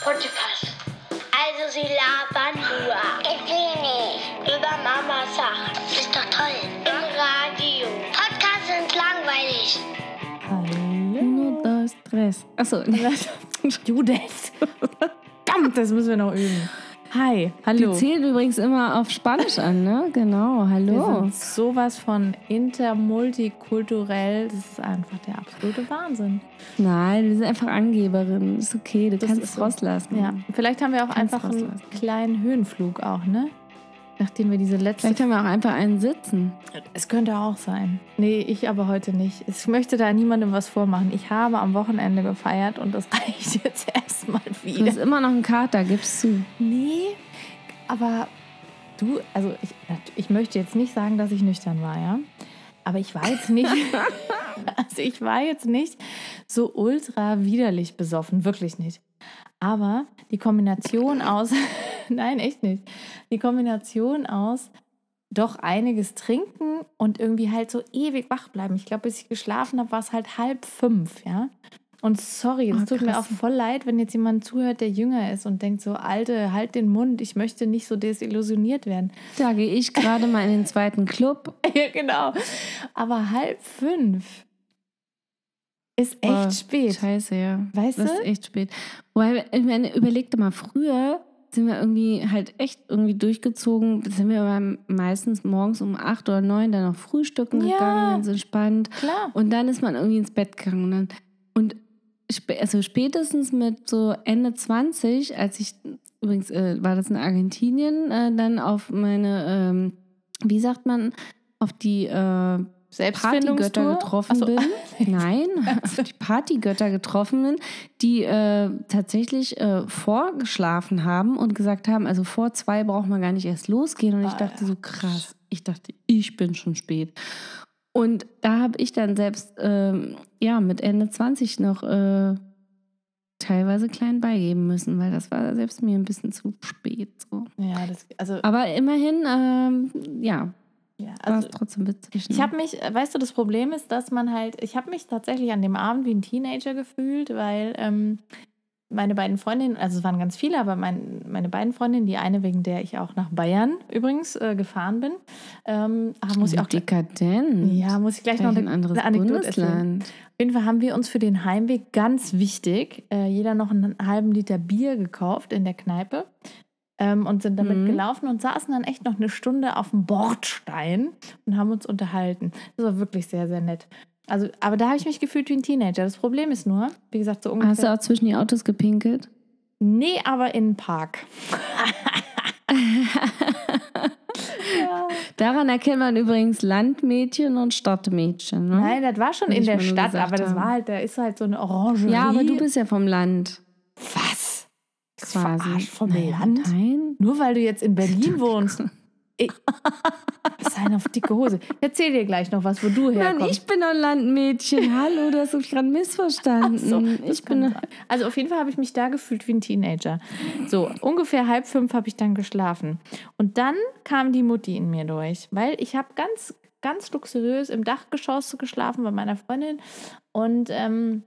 Potipus. Also sie labern nur. Ich will nicht. Über Mama Sachen. Ist doch toll. Im Radio. Podcasts sind langweilig. Nur das Stress. Achso, Judith. Verdammt, das müssen wir noch üben. Hi, die hallo. zählen übrigens immer auf Spanisch an, ne? Genau, Wir hallo. sind sowas von intermultikulturell. Das ist einfach der absolute Wahnsinn. Nein, wir sind einfach Angeberinnen. Ist okay, du Das kannst es so. rauslassen. Ja, vielleicht haben wir auch Kannst einfach einen kleinen Höhenflug auch, ne? Nachdem wir diese letzte... Vielleicht haben wir auch einfach einen Sitzen. Es könnte auch sein. Nee, ich aber heute nicht. Ich möchte da niemandem was vormachen. Ich habe am Wochenende gefeiert und das reicht jetzt erstmal Du wieder. bist immer noch ein Kater, gibst zu. Nee, aber du, also ich, ich möchte jetzt nicht sagen, dass ich nüchtern war, ja. Aber ich war jetzt nicht, also ich war jetzt nicht so ultra widerlich besoffen, wirklich nicht. Aber die Kombination aus, nein, echt nicht. Die Kombination aus doch einiges trinken und irgendwie halt so ewig wach bleiben. Ich glaube, bis ich geschlafen habe, war es halt halb fünf, ja. Und sorry, das Oh, tut mir auch voll leid, wenn jetzt jemand zuhört, der jünger ist und denkt so, Alte, halt den Mund, ich möchte nicht so desillusioniert werden. Da gehe ich gerade mal in den zweiten Club. ja, genau. Aber halb fünf ist echt Oh, spät. Scheiße, ja. Weißt Das du? ist echt spät. Wobei, ich meine, überleg dir mal, früher sind wir irgendwie halt echt irgendwie durchgezogen. Sind wir aber meistens morgens um acht oder neun dann noch frühstücken Ja. gegangen, ganz entspannt. Klar. Und dann ist man irgendwie ins Bett gegangen. Und, also spätestens mit so Ende 20, als ich, übrigens äh, war das in Argentinien, äh, dann auf meine, ähm, wie sagt man, auf die äh, Partygötter getroffen so. bin. Nein, die Partygötter getroffen bin, die äh, tatsächlich äh, vorgeschlafen haben und gesagt haben, also vor zwei braucht man gar nicht erst losgehen. Und ich Ah, dachte so, krass, ich dachte, ich bin schon spät. Und da habe ich dann selbst, ähm, ja, mit Ende 20 noch äh, teilweise klein beigeben müssen, weil das war selbst mir ein bisschen zu spät. So. Ja, das, also, Aber immerhin, ähm, ja, ja, also trotzdem witzig. Ich ne? habe mich, weißt du, das Problem ist, dass man halt, ich habe mich tatsächlich an dem Abend wie ein Teenager gefühlt, weil ähm, meine beiden Freundinnen, also es waren ganz viele, aber mein, meine beiden Freundinnen, die eine, wegen der ich auch nach Bayern übrigens äh, gefahren bin, ähm, muss ich auch dekadent. ja, muss ich gleich noch Gleich eine, ein anderes eine Anekdote erzählen. Bundesland. Auf jeden Fall haben wir uns für den Heimweg ganz wichtig, äh, jeder noch einen halben Liter Bier gekauft in der Kneipe ähm, und sind damit Mhm. gelaufen und saßen dann echt noch eine Stunde auf dem Bordstein und haben uns unterhalten. Das war wirklich sehr, sehr nett. Also, aber da habe ich mich gefühlt wie ein Teenager. Das Problem ist nur, wie gesagt, so Hast du ungefähr. auch zwischen die Autos gepinkelt? Nee, aber in den Park. ja. Daran erkennt man übrigens Landmädchen und Stadtmädchen. Ne? Nein, das war schon in der Stadt, aber das war halt, da ist halt so eine Orangerie. Ja, aber du bist ja vom Land. Was? Quasi. Verarscht vom Naja, Land? Nein. Nur weil du jetzt in Berlin wohnst. Ich, sein auf dicke Hose. Ich erzähl dir gleich noch was, wo du herkommst. ich bin ein Landmädchen. Hallo, du hast mich gerade missverstanden. So, das ich bin also auf jeden Fall habe ich mich da gefühlt wie ein Teenager. So, ungefähr halb fünf habe ich dann geschlafen. Und dann kam die Mutti in mir durch, weil ich habe ganz, ganz luxuriös im Dachgeschoss geschlafen bei meiner Freundin. Und ähm,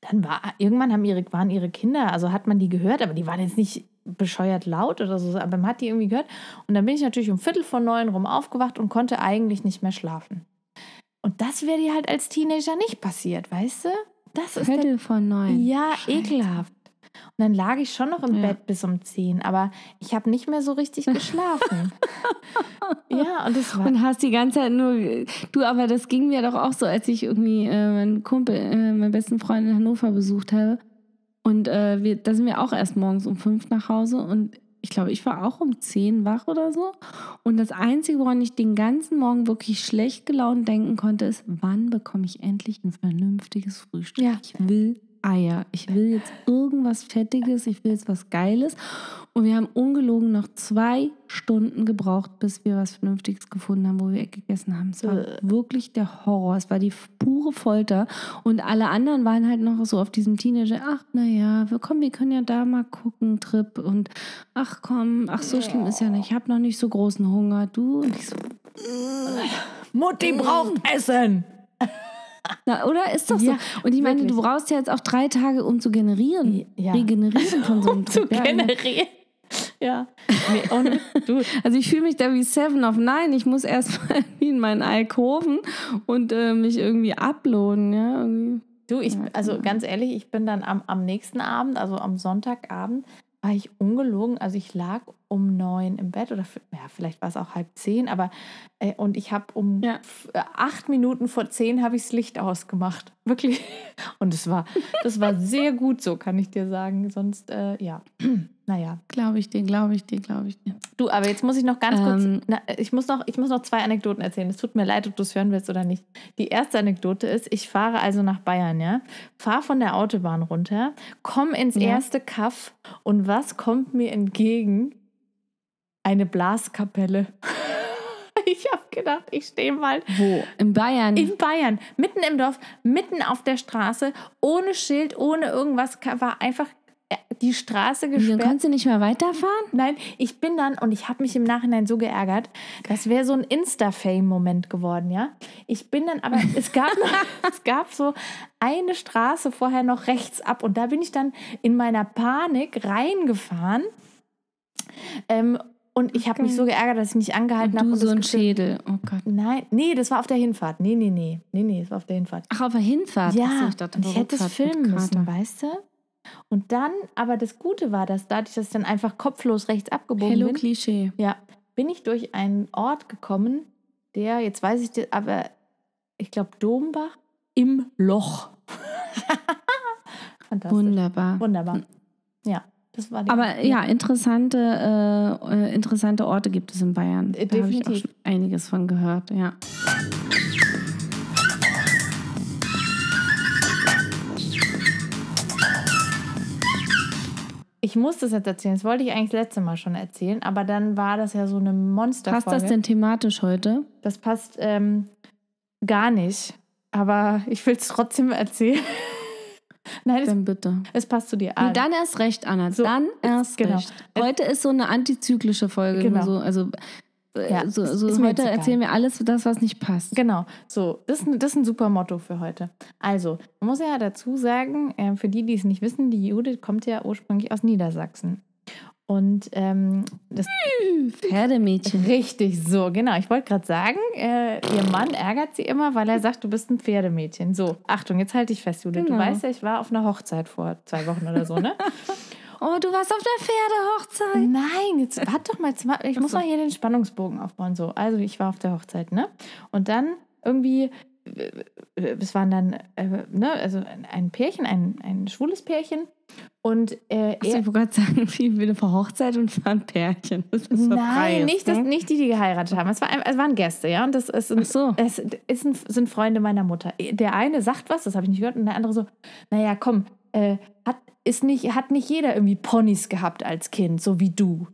dann war, irgendwann haben ihre, waren ihre Kinder, also hat man die gehört, aber die waren jetzt nicht bescheuert laut oder so, aber man hat die irgendwie gehört. Und dann bin ich natürlich um Viertel vor neun rum aufgewacht und konnte eigentlich nicht mehr schlafen. Und das wäre dir halt als Teenager nicht passiert, weißt du? Das ist der Viertel von neun. ja, Scheiße. ekelhaft. Und dann lag ich schon noch im Ja. Bett bis um 10, aber ich habe nicht mehr so richtig geschlafen. ja, und das war. Und hast die ganze Zeit nur. Du, aber das ging mir doch auch so, als ich irgendwie äh, meinen Kumpel, äh, meinen besten Freund in Hannover besucht habe. Und äh, wir, da sind wir auch erst morgens um fünf nach Hause. Und ich glaube, ich war auch um zehn wach oder so. Und das Einzige, woran ich den ganzen Morgen wirklich schlecht gelaunt denken konnte, ist, wann bekomme ich endlich ein vernünftiges Frühstück? Ja. Ich will Eier. Ich will jetzt irgendwas Fettiges, ich will jetzt was Geiles. Und wir haben ungelogen noch zwei Stunden gebraucht, bis wir was Vernünftiges gefunden haben, wo wir gegessen haben. Es war Äh. wirklich der Horror. Es war die pure Folter. Und alle anderen waren halt noch so auf diesem Teenager, ach naja, wir, komm, wir können ja da mal gucken, Trip. Und ach komm, ach so schlimm ist ja nicht. Ich habe noch nicht so großen Hunger. Du? Und ich so, Mutti braucht Essen! Na, oder? Ist doch so. Ja, Und ich meine, du brauchst ja jetzt auch drei Tage, um zu generieren. Ja. Regenerieren von so einem zu. Ja, ich meine, generieren. Ja. Nee, ohne, du, Also ich fühle mich da wie Seven of Nine. Ich muss erst mal wie in meinen Alkoven und äh, mich irgendwie uploaden. Ja, irgendwie. du, ich, also genau. ganz ehrlich, ich bin dann am, am nächsten Abend, also am Sonntagabend, war ich ungelogen. Also ich lag um neun im Bett oder ja, vielleicht war es auch halb zehn, aber äh, und ich habe um Ja. äh, acht Minuten vor zehn habe ich das Licht ausgemacht. Wirklich. Und es war, das war sehr gut so, kann ich dir sagen. Sonst, äh, ja, naja. Glaube ich dir, glaube ich dir, glaube ich dir. Du, aber jetzt muss ich noch ganz kurz, Ähm. na, ich, muss noch, ich muss noch zwei Anekdoten erzählen. Es tut mir leid, ob du es hören willst oder nicht. Die erste Anekdote ist, ich fahre also nach Bayern, ja, fahre von der Autobahn runter, komme ins Ja. erste Kaff und was kommt mir entgegen? Eine Blaskapelle. Ich habe gedacht, ich stehe mal Wo? In Bayern. in Bayern, mitten im Dorf, mitten auf der Straße, ohne Schild, ohne irgendwas, war einfach die Straße Dann gesperrt. kannst du nicht mehr weiterfahren? Nein, ich bin dann und ich habe mich im Nachhinein so geärgert. Das wäre so ein Insta-Fame-Moment geworden, ja. Ich bin dann aber, es gab, es gab so eine Straße vorher noch rechts ab und da bin ich dann in meiner Panik reingefahren. Ähm, und ich habe mich so geärgert, dass ich nicht angehalten habe. du und so ein Schädel. Oh Gott. Nein, nee, das war auf der Hinfahrt. Nee, nee, nee. Nee, nee, das war auf der Hinfahrt. Ach, auf der Hinfahrt? Ja, Achso, ich dachte, ich hätte es filmen müssen, weißt du? Und dann, aber das Gute war, dass dadurch, dass ich dann einfach kopflos rechts abgebogen Hello bin, Klischee. ja, bin ich durch einen Ort gekommen, der, jetzt weiß ich, das, aber ich glaube Dombach im Loch. Fantastisch. Wunderbar. Wunderbar. Ja, das war die Aber ja, interessante, äh, äh, interessante Orte gibt es in Bayern. Äh, Da habe ich auch definitiv. schon einiges von gehört, ja. Ich muss das jetzt erzählen. Das wollte ich eigentlich das letzte Mal schon erzählen, aber dann war das ja so eine Monsterfolge. Passt das denn thematisch heute? Das passt ähm, gar nicht. Aber ich will es trotzdem erzählen. Nein, es, Dann bitte. es passt zu dir. Nee, an. dann erst recht, Anna. So, dann erst genau. recht. Heute ist so eine antizyklische Folge. Genau. So, also Ja, so, ist- so mir heute erzählen wir alles, das, was nicht passt. Genau, so, das, ist ein- das ist ein super Motto für heute. Also, man muss ja dazu sagen, äh, für die, die es nicht wissen, die Judith kommt ja ursprünglich aus Niedersachsen. Und ähm, das Pferdemädchen. richtig so, genau. Ich wollte gerade sagen, äh, ihr Mann ärgert sie immer, weil er sagt, du bist ein Pferdemädchen. So, Achtung, jetzt halte ich fest, Judith. Du Genau. weißt ja, ich war auf einer Hochzeit vor zwei Wochen oder so, ne? Oh, du warst auf der Pferdehochzeit. Nein, jetzt warte doch mal. Ich muss mal hier den Spannungsbogen aufbauen. So, also ich war auf der Hochzeit, ne? Und dann irgendwie, äh, es waren dann, äh, ne, also ein- Pärchen, ein, ein schwules Pärchen. Und äh, Achso, er, ich wollte gerade sagen, wie vor Hochzeit und es war ein Pärchen. Das ist so Nein, nicht, das, ne? nicht die, die geheiratet haben. Es, war, es waren Gäste, ja. Und das ist ein, Ach so. es ist ein, sind Freunde meiner Mutter. Der eine sagt was, das habe ich nicht gehört, und der andere so, naja, komm, äh, hat, ist nicht, hat nicht jeder irgendwie Ponys gehabt als Kind, so wie du.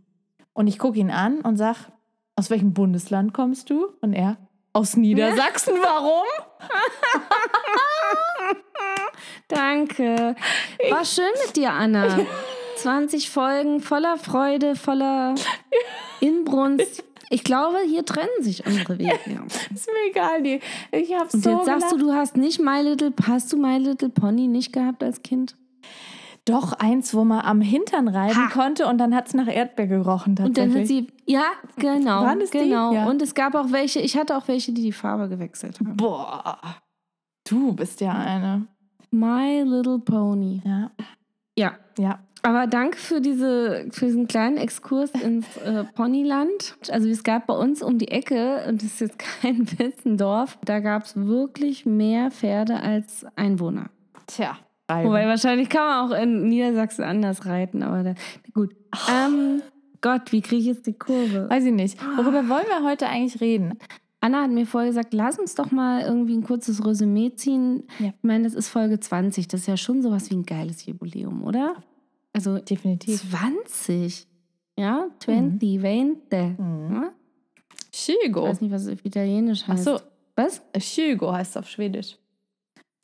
Und ich gucke ihn an und sag, aus welchem Bundesland kommst du? Und er, aus Niedersachsen, warum? Danke. War schön mit dir, Anna. 20 Folgen voller Freude, voller Inbrunst. Ich glaube, hier trennen sich unsere Wege. Ist mir egal, die, ich habe Und so jetzt sagst du, du hast nicht My Little, hast du My Little Pony nicht gehabt als Kind? Doch, eins, wo man am Hintern reiben Ha. konnte und dann hat es nach Erdbeer gerochen Und dann hat tatsächlich. sie, ja, genau, Waren es die? genau. Ja. Und es gab auch welche, ich hatte auch welche, die die Farbe gewechselt haben. Boah, du bist ja eine. My Little Pony. Ja, Ja, ja. Aber danke für, diese, für diesen kleinen Exkurs ins äh, Ponyland. Also es gab bei uns um die Ecke, und das ist jetzt kein Witz, ein Dorf, da gab es wirklich mehr Pferde als Einwohner. Tja. Wobei wahrscheinlich kann man auch in Niedersachsen anders reiten, aber da, gut. Ähm, Gott, wie kriege ich jetzt die Kurve? Weiß ich nicht. Worüber wollen wir heute eigentlich reden? Anna hat mir vorher gesagt, lass uns doch mal irgendwie ein kurzes Resümee ziehen. Ja. Ich meine, das ist Folge 20. Das ist ja schon sowas wie ein geiles Jubiläum, oder? Also Definitiv. 20. Ja, 20, 20. Mhm. Ja? Ich weiß nicht, was es auf Italienisch Ach heißt. so, Was? Hugo heißt es auf Schwedisch.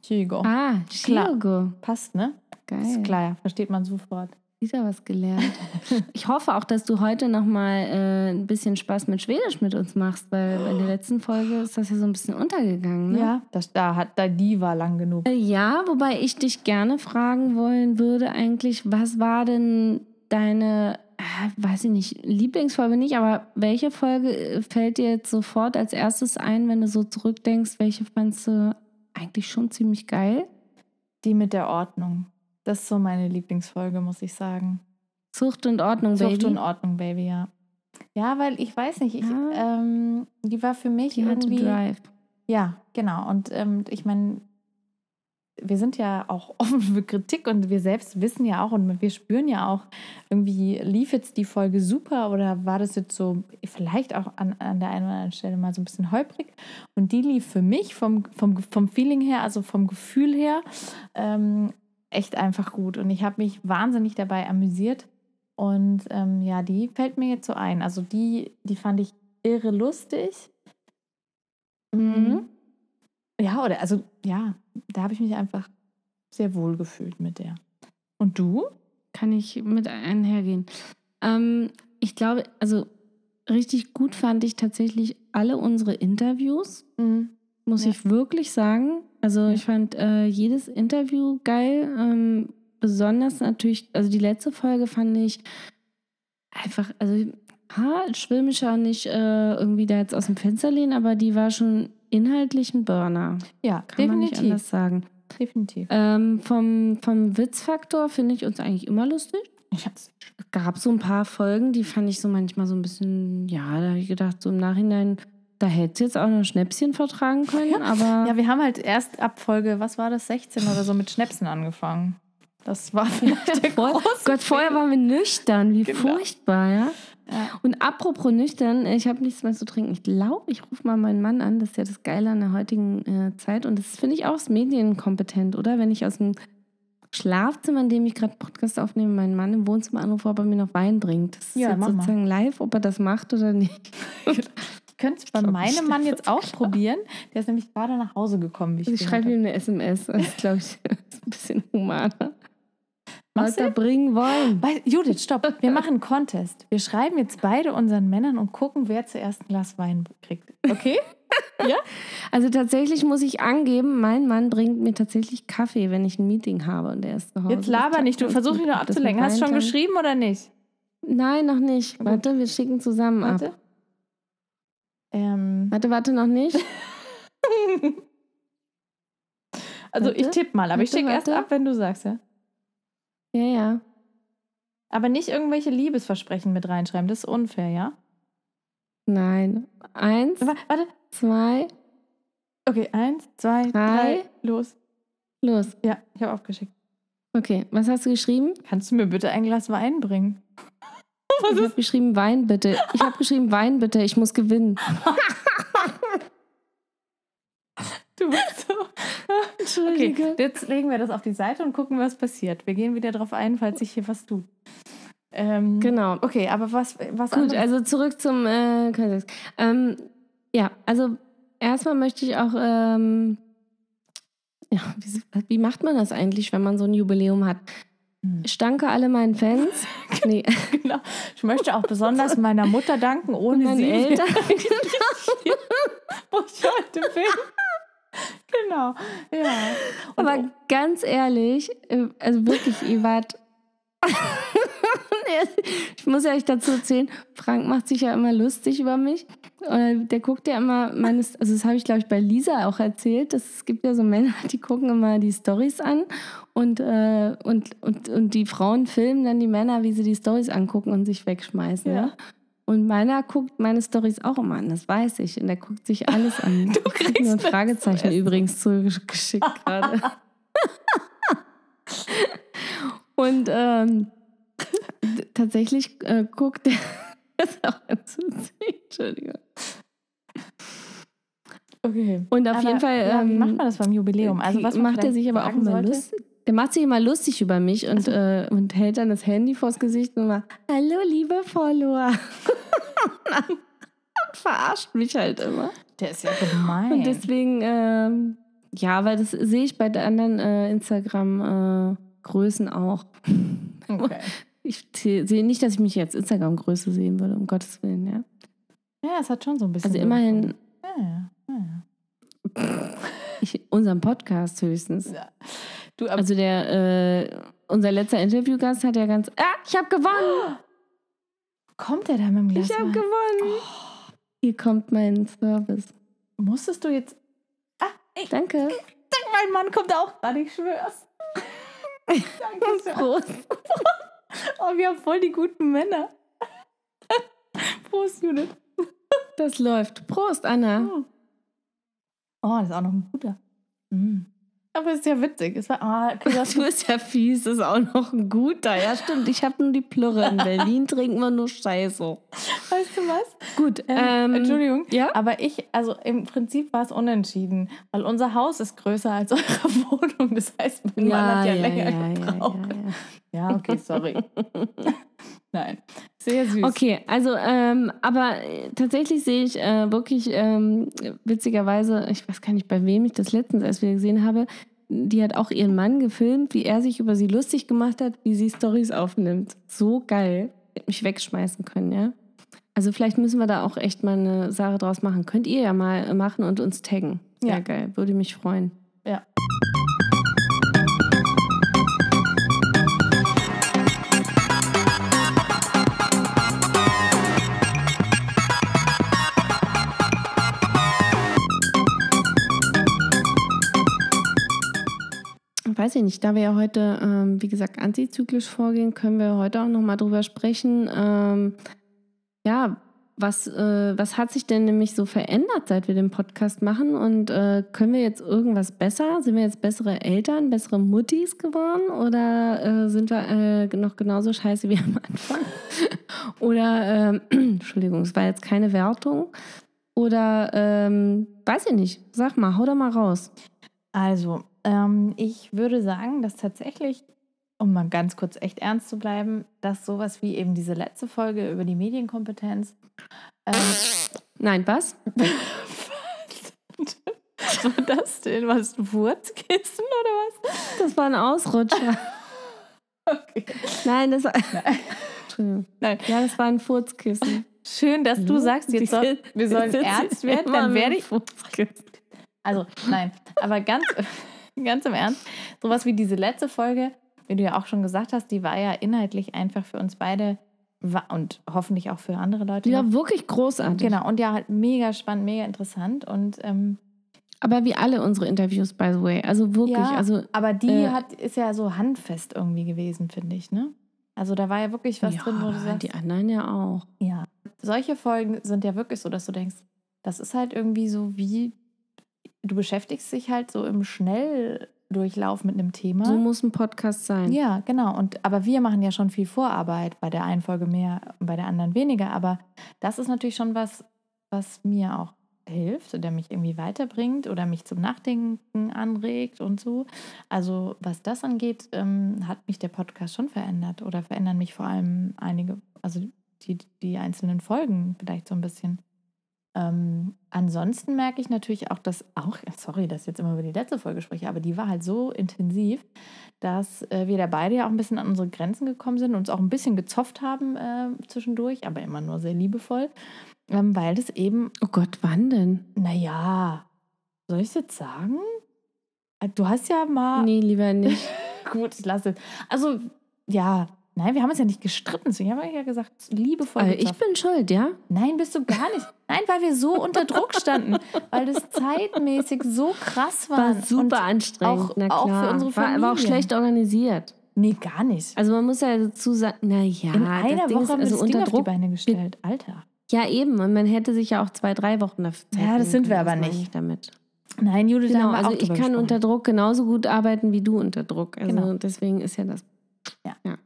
Hugo. Ah, Klar. Chirgo. Passt, ne? Geil. Ist klar, versteht man sofort. Wieder was gelernt. Ich hoffe auch, dass du heute nochmal äh, ein bisschen Spaß mit Schwedisch mit uns machst, weil in der letzten Folge ist das ja so ein bisschen untergegangen. Ne? Ja, das, da hat da die war lang genug. Äh, Ja, wobei ich dich gerne fragen wollen würde eigentlich, was war denn deine, äh, weiß ich nicht, Lieblingsfolge nicht, aber welche Folge äh, fällt dir jetzt sofort als erstes ein, wenn du so zurückdenkst, welche fandst du eigentlich schon ziemlich geil? Die mit der Ordnung. Das ist so meine Lieblingsfolge, muss ich sagen. Zucht und Ordnung, Zucht Baby. und Ordnung, Baby, ja. Ja, weil ich weiß nicht, ich, Ja. ähm, die war für mich Die irgendwie. Drive. Ja, genau. Und ähm, ich meine, wir sind ja auch offen für Kritik und wir selbst wissen ja auch und wir spüren ja auch, irgendwie lief jetzt die Folge super oder war das jetzt so vielleicht auch an, an der einen oder anderen Stelle mal so ein bisschen holprig. Und die lief für mich vom, vom, vom Feeling her, also vom Gefühl her, ähm, echt einfach gut. Und ich habe mich wahnsinnig dabei amüsiert. Und ähm, ja, die fällt mir jetzt so ein. Also die, die fand ich irre lustig. Mhm. Ja, oder also ja, da habe ich mich einfach sehr wohl gefühlt mit der. Und du? Kann ich mit einhergehen. Ähm, ich glaube, also richtig gut fand ich tatsächlich alle unsere Interviews, muss Ja. ich wirklich sagen. Also Ja. ich fand äh, jedes Interview geil. Ähm, besonders natürlich, also die letzte Folge fand ich einfach, also ha, ich will mich ja nicht äh, irgendwie da jetzt aus dem Fenster lehnen, aber die war schon inhaltlich ein Burner. Ja, Kann man nicht definitiv. anders sagen. Definitiv. Ähm, vom, vom Witzfaktor finde ich uns eigentlich immer lustig. Ich hab's. Es gab so ein paar Folgen, die fand ich so manchmal so ein bisschen, ja, da habe ich gedacht, so im Nachhinein, da hätte sie jetzt auch noch Schnäpschen vertragen können, aber Ja, wir haben halt erst ab Folge, was war das, 16 oder so mit Schnäpsen angefangen. Das war vielleicht der Voll, große Gott, vorher waren wir nüchtern, wie Genau. furchtbar, ja. Ja. Und apropos nüchtern, ich habe nichts mehr zu trinken. Ich glaube, ich rufe mal meinen Mann an. Das ist ja das Geile an der heutigen äh, Zeit. Und das finde ich auch das medienkompetent, oder? Wenn ich aus dem Schlafzimmer, in dem ich gerade Podcast aufnehme, meinen Mann im Wohnzimmer anrufe, ob er mir noch Wein bringt. Das ist Ja, jetzt mach mal. sozusagen live, ob er das macht oder nicht. Könnte es bei meinem Mann jetzt ausprobieren. Der ist nämlich gerade nach Hause gekommen. Wie ich ich schreibe ihm eine SMS. Das ist, glaube ich, ein bisschen humaner. Weiter bringen wollen. Wei- Judith, stopp. Wir machen einen Contest. Wir schreiben jetzt beide unseren Männern und gucken, wer zuerst ein Glas Wein kriegt. Okay? Also tatsächlich muss ich angeben, mein Mann bringt mir tatsächlich Kaffee, wenn ich ein Meeting habe und er ist zu Hause. Jetzt laber nicht. Du Das versuch mich nur abzulenken. Hast du schon geschrieben oder nicht? Nein, noch nicht. Warte, wir schicken zusammen ab. Warte. Ähm, Warte, warte, noch nicht. also ich Warte, tippe mal, aber ich warte, schicke erst ab, wenn du sagst, ja. Ja, ja. Aber nicht irgendwelche Liebesversprechen mit reinschreiben. Das ist unfair, ja? Nein. Eins, Wa- Warte. zwei, Okay, eins, zwei, drei, Drei. los. los. Ja, ich habe aufgeschickt. Okay, was hast du geschrieben? Kannst du mir bitte ein Glas Wein bringen? Ich habe geschrieben Wein bitte. Ich habe geschrieben Wein bitte. Ich muss gewinnen. Du bist so. Okay, jetzt legen wir das auf die Seite und gucken, was passiert. Wir gehen wieder drauf ein, falls sich hier was tut. Ähm, Genau. Okay, aber was, was Gut, anderes? also zurück zum äh. Ähm, ja, also erstmal möchte ich auch, ähm, ja, wie, wie macht man das eigentlich, wenn man so ein Jubiläum hat? Hm. Ich danke alle meinen Fans, nee, genau. Ich möchte auch besonders meiner Mutter danken, ohne meinen sie, Eltern. wo ich heute bin. Genau, ja. Und Aber ganz ehrlich, äh, also wirklich, ihr wart. Ich muss ja euch dazu erzählen, Frank macht sich ja immer lustig über mich. Äh, Der guckt ja immer meines, also das habe ich glaube ich bei Lisa auch erzählt, dass es gibt ja so Männer, die gucken immer die Stories an und, äh, und, und, und die Frauen filmen dann die Männer, wie sie die Stories angucken und sich wegschmeißen. Ja. Ja. Und meiner guckt meine Stories auch immer an, das weiß ich. Und der guckt sich alles an. Du kriegst mir ein das zu Fragezeichen übrigens zugeschickt gerade. Und ähm, tatsächlich äh, guckt er. Das auch Entschuldigung. okay. Und auf Aber, jeden Fall. ja, wie ähm, macht man das beim Jubiläum? Also was man macht er sich aber auch immer lustig. Der macht sich immer lustig über mich und, äh, und hält dann das Handy vors Gesicht und macht, hallo liebe Follower. und verarscht mich halt immer. Der ist ja gemein. Und deswegen, ähm, ja, weil das sehe ich bei den anderen äh, Instagram-Größen auch. okay. Ich sehe nicht, dass ich mich jetzt Instagram-Größe sehen würde, um Gottes Willen, ja. Ja, es hat schon so ein bisschen. Also immerhin Ja, ja, ja, ja. ich, unseren Podcast höchstens. Du, aber Also der, äh, unser letzter Interviewgast hat ja ganz. Ah, ich habe gewonnen! kommt der da mit dem Glas Ich habe gewonnen! Hier kommt mein Service. Musstest du jetzt. Ah, ich, Danke. mein Mann kommt auch gerade, ich schwör's. Danke sehr. Prost. Oh, wir haben voll die guten Männer. Prost, Judith. Das läuft. Prost, Anna. Oh, das ist auch noch ein guter. Mm. Aber es ist ja witzig. Es war, ah, okay, das Du bist ja fies, das ist auch noch ein guter. Ja, stimmt. Ich habe nur die Plürre. In Berlin trinken wir nur Scheiße. weißt du was? Gut, Ähm, ähm, Entschuldigung. Ja? Aber ich, also im Prinzip war es unentschieden, weil unser Haus ist größer als eure Wohnung. Das heißt, mein Mann hat ja, länger ja, gebraucht. Ja, okay, sorry. Nein, sehr süß. Okay, also, ähm, aber äh, tatsächlich sehe ich äh, wirklich ähm, witzigerweise, ich weiß gar nicht, bei wem ich das letztens erst wieder gesehen habe, die hat auch ihren Mann gefilmt, wie er sich über sie lustig gemacht hat, wie sie Stories aufnimmt. So geil. Hätte mich wegschmeißen können, ja. Also vielleicht müssen wir da auch echt mal eine Sache draus machen. Könnt ihr ja mal machen und uns taggen. Sehr Ja. geil, würde mich freuen. Ja. Weiß ich nicht, da wir ja heute, ähm, wie gesagt, antizyklisch vorgehen, können wir heute auch nochmal drüber sprechen. Ähm, ja, was, äh, was hat sich denn nämlich so verändert, seit wir den Podcast machen? Und äh, können wir jetzt irgendwas besser? Sind wir jetzt bessere Eltern, bessere Muttis geworden? Oder äh, sind wir äh, noch genauso scheiße wie am Anfang? Oder, ähm, Entschuldigung, es war jetzt keine Wertung. Oder, ähm, weiß ich nicht, sag mal, hau da mal raus. Also, ähm, ich würde sagen, dass tatsächlich, um mal ganz kurz echt ernst zu bleiben, dass sowas wie eben diese letzte Folge über die Medienkompetenz ähm, Nein, was? Was war das denn? Was ein Furzkissen oder was? Das war ein Ausrutscher. Okay. Nein, das Entschuldigung. Nein. Ja, das war ein Furzkissen. Schön, dass du sagst, jetzt soll, wir sollen ernst werden, dann werde ich. Also, nein, aber ganz, ganz im Ernst, sowas wie diese letzte Folge, wie du ja auch schon gesagt hast, die war ja inhaltlich einfach für uns beide und hoffentlich auch für andere Leute. Die noch- wirklich großartig. Genau, und ja, halt mega spannend, mega interessant. Und ähm, Aber wie alle unsere Interviews, by the way. Also wirklich. Ja, also, aber die Äh, hat, ist ja so handfest irgendwie gewesen, finde ich, ne? Also da war ja wirklich was ja, drin, wo du sagst, die anderen ja auch. ja. Solche Folgen sind ja wirklich so, dass du denkst, das ist halt irgendwie so wie, du beschäftigst dich halt so im Schnelldurchlauf mit einem Thema. So muss ein Podcast sein. Ja, genau. Und aber wir machen ja schon viel Vorarbeit, bei der einen Folge mehr, bei der anderen weniger. Aber das ist natürlich schon was, was mir auch hilft oder mich irgendwie weiterbringt oder mich zum Nachdenken anregt und so. Also was das angeht, ähm, hat mich der Podcast schon verändert oder verändern mich vor allem einige, also die, die einzelnen Folgen vielleicht so ein bisschen. Ähm, ansonsten merke ich natürlich auch, dass auch, sorry, dass ich jetzt immer über die letzte Folge spreche, aber die war halt so intensiv, dass äh, wir da beide ja auch ein bisschen an unsere Grenzen gekommen sind, uns auch ein bisschen gezopft haben äh, zwischendurch, aber immer nur sehr liebevoll, ähm, weil das eben, Oh Gott, wann denn? naja, soll ich es jetzt sagen? Äh, Du hast ja mal. Nee, lieber nicht. Gut, ich lasse es. Also, ja, nein, wir haben uns ja nicht gestritten, deswegen habe ich ja gesagt, liebevoll. Also ich bin schuld, ja? Nein, bist du gar nicht. Nein, weil wir so unter Druck standen, weil das zeitmäßig so krass war. War super Und anstrengend. auch- na auch klar. für unsere war, war auch Familie. schlecht organisiert. Nee, gar nicht. Also man muss ja dazu sagen, naja, In einer Woche ist, haben wir also das Ding unter auf die Druck. Beine gestellt. Alter. Ja, eben. Und man hätte sich ja auch zwei, drei Wochen dafür Zeit Ja, das sind wir aber nicht. ich damit. Nein, Judith, Genau, also auch ich kann gesprochen. unter Druck genauso gut arbeiten wie du unter Druck. Also Genau. deswegen ist ja das.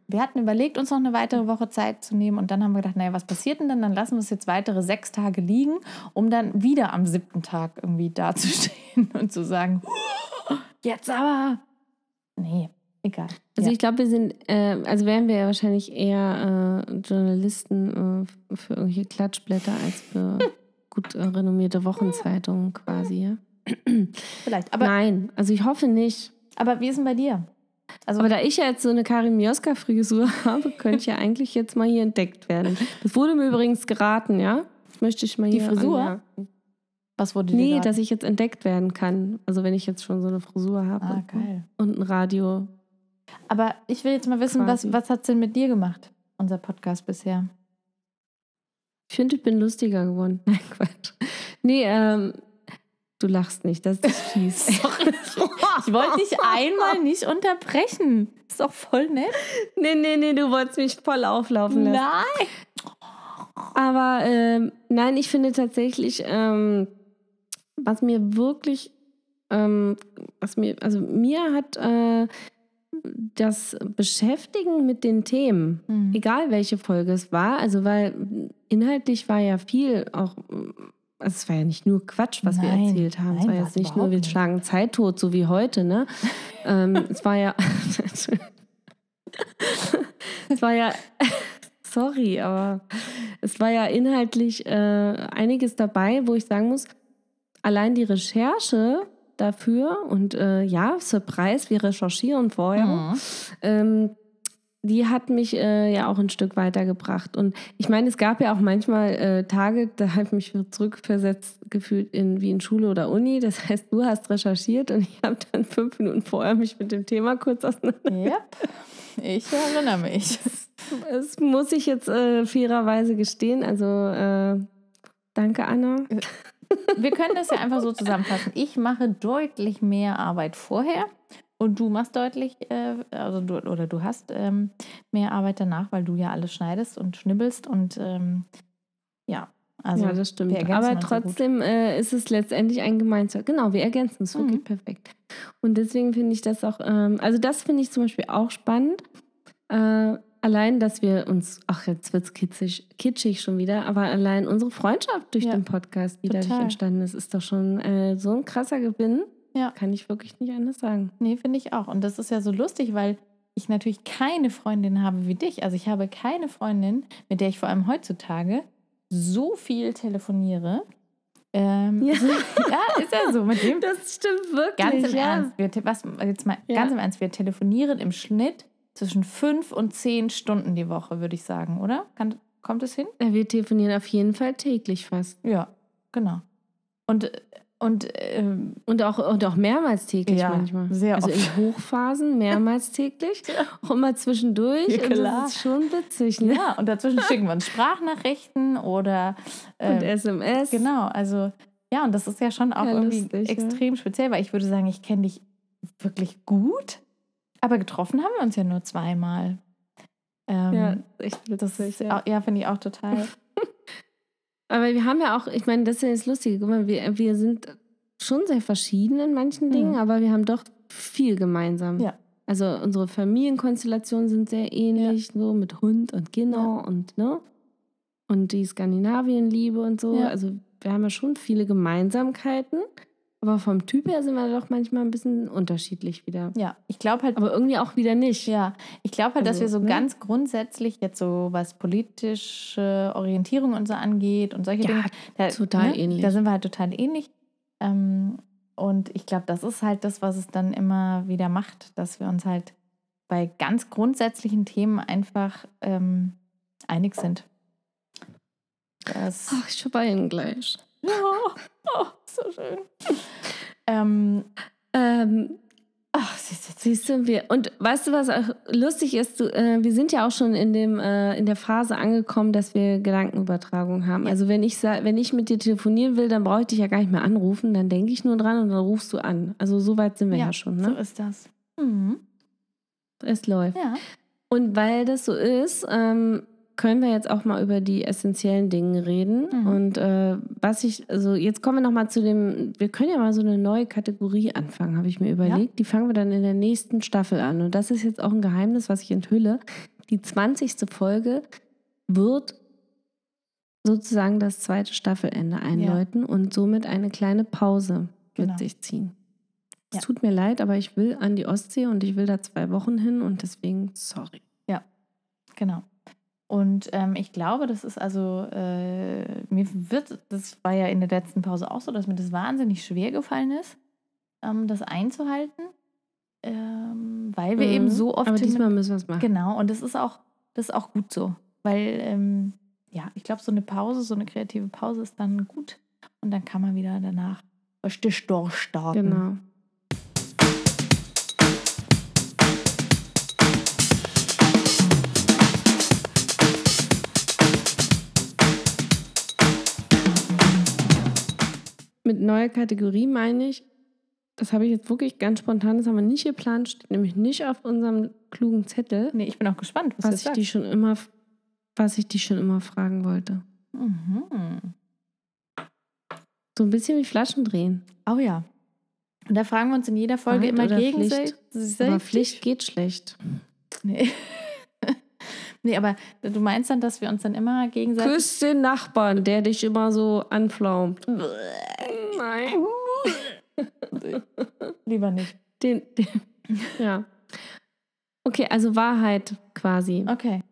Wir hatten überlegt, uns noch eine weitere Woche Zeit zu nehmen und dann haben wir gedacht, naja, was passiert denn dann? Dann lassen wir es jetzt weitere sechs Tage liegen, um dann wieder am siebten Tag irgendwie dazustehen und zu sagen, jetzt aber. Nee, egal. Also ja. ich glaube, wir sind, äh, also wären wir ja wahrscheinlich eher äh, Journalisten äh, für irgendwelche Klatschblätter als für gut äh, renommierte Wochenzeitungen quasi. Ja? vielleicht. Aber, Nein, also ich hoffe nicht. aber wie ist denn bei dir? Also Aber da ich ja jetzt so eine Karin Mioska-Frisur habe, könnte ich ja eigentlich jetzt mal hier entdeckt werden. Das wurde mir übrigens geraten, ja? Das möchte ich mal Die hier Frisur? anmerken. was wurde dir Nee, geraten? dass ich jetzt entdeckt werden kann. Also wenn ich jetzt schon so eine Frisur habe. Ah, geil. Und ein Radio. Aber ich will jetzt mal wissen, was, was hat es denn mit dir gemacht, unser Podcast bisher? Ich finde, ich bin lustiger geworden. Nein, Quatsch. Nee, ähm, du lachst nicht, das ist fies. Ich wollte dich einmal nicht unterbrechen. Ist doch voll nett. nee, nee, nee, du wolltest mich voll auflaufen lassen. Nein. Aber ähm, nein, ich finde tatsächlich, ähm, was mir wirklich, ähm, was mir, also mir hat äh, das Beschäftigen mit den Themen, Hm. egal welche Folge es war, also weil inhaltlich war ja viel auch, es war ja nicht nur Quatsch, was wir Nein, erzählt haben. es nein, war war's jetzt nicht nur, wir nicht. schlagen Zeit tot, so wie heute, ne? ähm, es war ja, es war ja, sorry, aber es war ja inhaltlich äh, einiges dabei, wo ich sagen muss, allein die Recherche dafür und äh, ja, Surprise, wir recherchieren vorher, Mhm. ähm, die hat mich äh, ja auch ein Stück weitergebracht. Und ich meine, es gab ja auch manchmal äh, Tage, da habe ich mich zurückversetzt gefühlt in, wie in Schule oder Uni. Das heißt, du hast recherchiert und ich habe dann fünf Minuten vorher mich mit dem Thema kurz auseinander. Yep. Ich erinnere mich. Das muss ich jetzt äh, fairerweise gestehen. Also äh, danke, Anna. Wir können das ja einfach so zusammenfassen. Ich mache deutlich mehr Arbeit vorher und du machst deutlich, äh, also du, oder du hast ähm, mehr Arbeit danach, weil du ja alles schneidest und schnibbelst und ähm, ja, also ja, das stimmt. Aber trotzdem äh, ist es letztendlich ein gemeinsamer. Genau, wir ergänzen es wirklich Mhm. perfekt. Und deswegen finde ich das auch, ähm, also das finde ich zum Beispiel auch spannend. Äh, allein, dass wir uns, ach, jetzt wird es kitschig, kitschig schon wieder, aber allein unsere Freundschaft durch Ja, den Podcast, die dadurch total. entstanden ist, ist doch schon äh, so ein krasser Gewinn. Ja. Kann ich wirklich nicht anders sagen. Nee, finde ich auch. Und das ist ja so lustig, weil ich natürlich keine Freundin habe wie dich. Also ich habe keine Freundin, mit der ich vor allem heutzutage so viel telefoniere. Ähm, Ja. ja, ist ja so. Mit dem Das stimmt wirklich. ganz im ja. Ernst. Wir, was, jetzt mal Ja. ganz im Ernst. Wir telefonieren im Schnitt zwischen fünf und zehn Stunden die Woche, würde ich sagen, oder? Kann, kommt es hin? Äh, Wir telefonieren auf jeden Fall täglich fast. Ja, genau. Und, und ähm, Und auch, und auch mehrmals täglich Ja, manchmal. sehr also oft. in Hochphasen mehrmals täglich. Auch immer zwischendurch. Ja, Und klar. das ist schon witzig, ne? ja, und dazwischen schicken wir uns Sprachnachrichten oder Und ähm, SMS. Genau, also ja, und das ist ja schon auch Ja, irgendwie lustig, ja. extrem speziell, weil ich würde sagen, ich kenne dich wirklich gut, aber getroffen haben wir uns ja nur zweimal. Ähm, Ja, echt das ist, ja. ja, finde ich auch total. Aber wir haben ja auch, ich meine, das ist ja das Lustige. Guck mal, wir, wir sind schon sehr verschieden in manchen Dingen, Mhm. aber wir haben doch viel gemeinsam. Ja. Also unsere Familienkonstellationen sind sehr ähnlich, so mit Hund und Kinder und ne? Und die Skandinavienliebe und so. Ja. Also wir haben ja schon viele Gemeinsamkeiten, aber vom Typ her sind wir doch manchmal ein bisschen unterschiedlich wieder. Ja, ich glaube halt, Aber irgendwie auch wieder nicht. ja, ich glaube halt, dass Also, wir so ne? ganz grundsätzlich jetzt so was politische Orientierung und so angeht und solche Ja, Dinge, da, total ähnlich. Da sind wir halt total ähnlich. Ähm, und ich glaube, das ist halt das, was es dann immer wieder macht, dass wir uns halt bei ganz grundsätzlichen Themen einfach ähm, einig sind. Das, Ach, ich weine gleich. ja, oh, so schön. Ähm, Ähm, ach, siehst du, Siehst du, wir, und weißt du, was auch lustig ist? Du, äh, wir sind ja auch schon in, dem, äh, in der Phase angekommen, dass wir Gedankenübertragung haben. Ja. Also wenn ich, wenn ich mit dir telefonieren will, dann brauche ich dich ja gar nicht mehr anrufen, dann denke ich nur dran und dann rufst du an. Also so weit sind wir ja, schon, so ne? ist das. Mhm. Es läuft. Ja. Und weil das so ist, ähm, können wir jetzt auch mal über die essentiellen Dinge reden. Mhm. Und äh, was ich, also jetzt kommen wir nochmal zu dem, wir können ja mal so eine neue Kategorie anfangen, habe ich mir überlegt. Die fangen wir dann in der nächsten Staffel an. Und das ist jetzt auch ein Geheimnis, was ich enthülle. Die 20. Folge wird sozusagen das zweite Staffelende einläuten und somit eine kleine Pause Genau. mit sich ziehen. Es Ja. tut mir leid, aber ich will an die Ostsee und ich will da zwei Wochen hin und deswegen sorry. Genau. Und ähm, ich glaube, das ist also, äh, mir wird, das war ja in der letzten Pause auch so, dass mir das wahnsinnig schwer gefallen ist, ähm, das einzuhalten, ähm, weil wir eben Mhm. so oft Aber diesmal müssen wir es machen. Genau, und das ist auch, das ist auch gut so. Weil, ähm, ja, ich glaube, so eine Pause, so eine kreative Pause ist dann gut. Und dann kann man wieder danach richtig durchstarten. Genau. Mit neuer Kategorie meine ich, das habe ich jetzt wirklich ganz spontan, das haben wir nicht geplant, steht nämlich nicht auf unserem klugen Zettel, Nee, ich bin auch gespannt, was, was ich sagst. dich schon immer, was ich dich schon immer fragen wollte. Mhm. So ein bisschen wie Flaschen drehen. Oh ja. Und da fragen wir uns in jeder Folge Wahrheit immer gegenseitig. Aber Pflicht geht schlecht. Nee. Nee, aber du meinst dann, dass wir uns dann immer gegenseitig. Küss den Nachbarn, der dich immer so anflaumt. Nein. Lieber nicht. Den, den, ja. Okay, also Wahrheit quasi. Okay.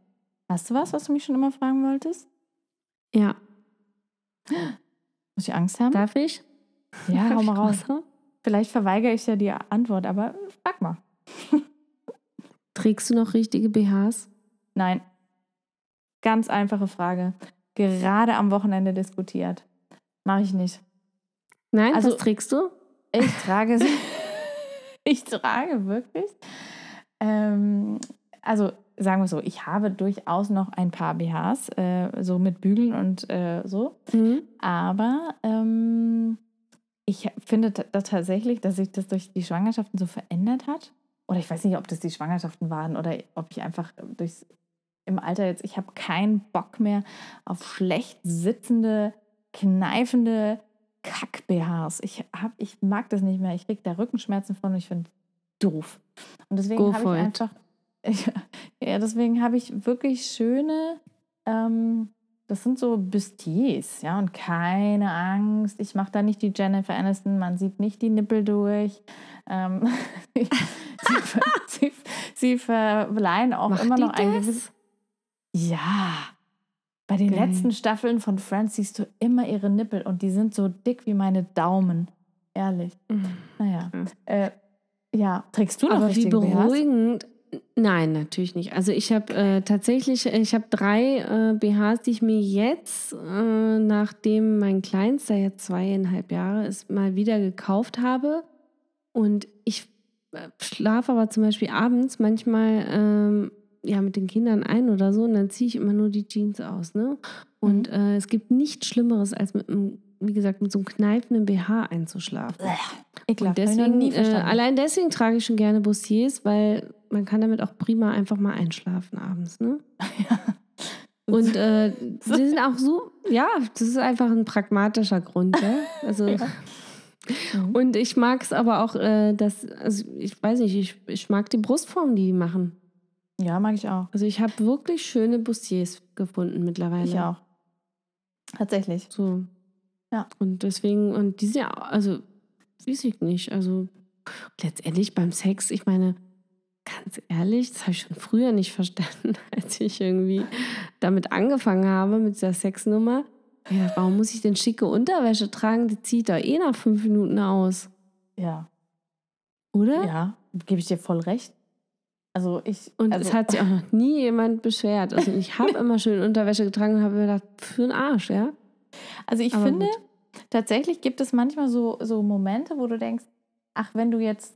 Hast du was, was du mich schon immer fragen wolltest? Ja. Muss ich Angst haben? Darf ich? ja, Darf hau mal raus. Wasser? Vielleicht verweigere ich ja die Antwort, aber frag mal. Trägst du noch richtige BHs? Nein. Ganz einfache Frage. Gerade am Wochenende diskutiert. Mache ich nicht. Nein, Also- was trägst du? Ich trage sie. ich trage wirklich. Ähm, also sagen wir so, ich habe durchaus noch ein paar BHs, äh, so mit Bügeln und äh, so. Mhm. Aber ähm, ich finde ta- da tatsächlich, dass sich das durch die Schwangerschaften so verändert hat. Oder ich weiß nicht, ob das die Schwangerschaften waren oder ob ich einfach durchs im Alter jetzt, ich habe keinen Bock mehr auf schlecht sitzende, kneifende Kack-BHs. Ich, hab, ich mag das nicht mehr. Ich kriege da Rückenschmerzen von und ich finde doof. Und deswegen habe ich einfach, ja, deswegen habe ich wirklich schöne, ähm, das sind so Bustiers, ja, und keine Angst. Ich mache da nicht die Jennifer Aniston, man sieht nicht die Nippel durch. Ähm, sie, sie, sie, verleihen auch Macht immer noch ein gewisses. Ja. Bei den Geil. letzten Staffeln von Friends siehst du immer ihre Nippel und die sind so dick wie meine Daumen. Ehrlich. Naja. Mhm. Äh, ja, trägst du noch Aber wie richtige BHs? beruhigend. Nein, natürlich nicht. Also ich habe äh, tatsächlich, ich habe drei äh, BHs, die ich mir jetzt, äh, nachdem mein Kleinster jetzt zweieinhalb Jahre ist, mal wieder gekauft habe. Und ich äh, schlafe aber zum Beispiel abends manchmal ähm, ja, mit den Kindern ein oder so und dann ziehe ich immer nur die Jeans aus. Ne? Und Mhm. äh, es gibt nichts Schlimmeres, als mit einem, wie gesagt, mit so einem kneifenden BH einzuschlafen. Ekelhaft. Und deswegen, nie äh, allein deswegen trage ich schon gerne Bustiers, weil man kann damit auch prima einfach mal einschlafen abends. Ne? Und äh, die sind auch so, ja, das ist einfach ein pragmatischer Grund. Ja? Also, Mhm. Und ich mag es aber auch, äh, dass, also ich weiß nicht, ich, ich mag die Brustform, die die machen. Ja, mag ich auch. Also ich habe wirklich schöne Bustiers gefunden mittlerweile. Ich auch. Tatsächlich. So. Ja. Und deswegen, und die sind ja, also, weiß ich nicht. Also, letztendlich beim Sex, ich meine, ganz ehrlich, das habe ich schon früher nicht verstanden, als ich irgendwie damit angefangen habe, mit dieser Sexnummer. Ja, warum muss ich denn schicke Unterwäsche tragen? Die zieht doch eh nach fünf Minuten aus. Ja. Oder? Ja, gebe ich dir voll recht. Also ich. Und also, es hat sich auch noch nie jemand beschwert. Also ich habe immer schön Unterwäsche getragen und habe mir gedacht, für den Arsch, ja? Also ich Aber finde, gut. tatsächlich gibt es manchmal so, so Momente, wo du denkst, ach, wenn du jetzt,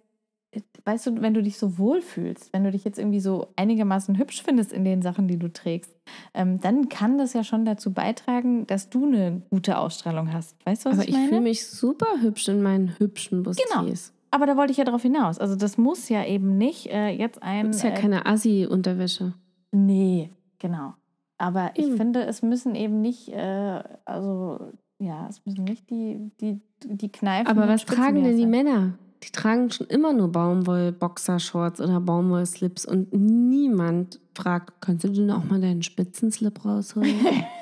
weißt du, wenn du dich so wohl fühlst, wenn du dich jetzt irgendwie so einigermaßen hübsch findest in den Sachen, die du trägst, ähm, dann kann das ja schon dazu beitragen, dass du eine gute Ausstrahlung hast. Weißt du, was Aber ich ich meine? fühle mich super hübsch in meinen hübschen Genau. Aber da wollte ich ja darauf hinaus. Also das muss ja eben nicht äh, jetzt ein... Das ist ja äh, keine Assi-Unterwäsche. Nee, genau. Aber ich Eben. finde, es müssen eben nicht, äh, also ja, es müssen nicht die, die, die Kneifen. Aber was tragen denn die Männer? Die tragen schon immer nur Baumwoll-Boxershorts oder Baumwoll-Slips und niemand fragt, kannst du denn auch mal deinen Spitzenslip rausholen?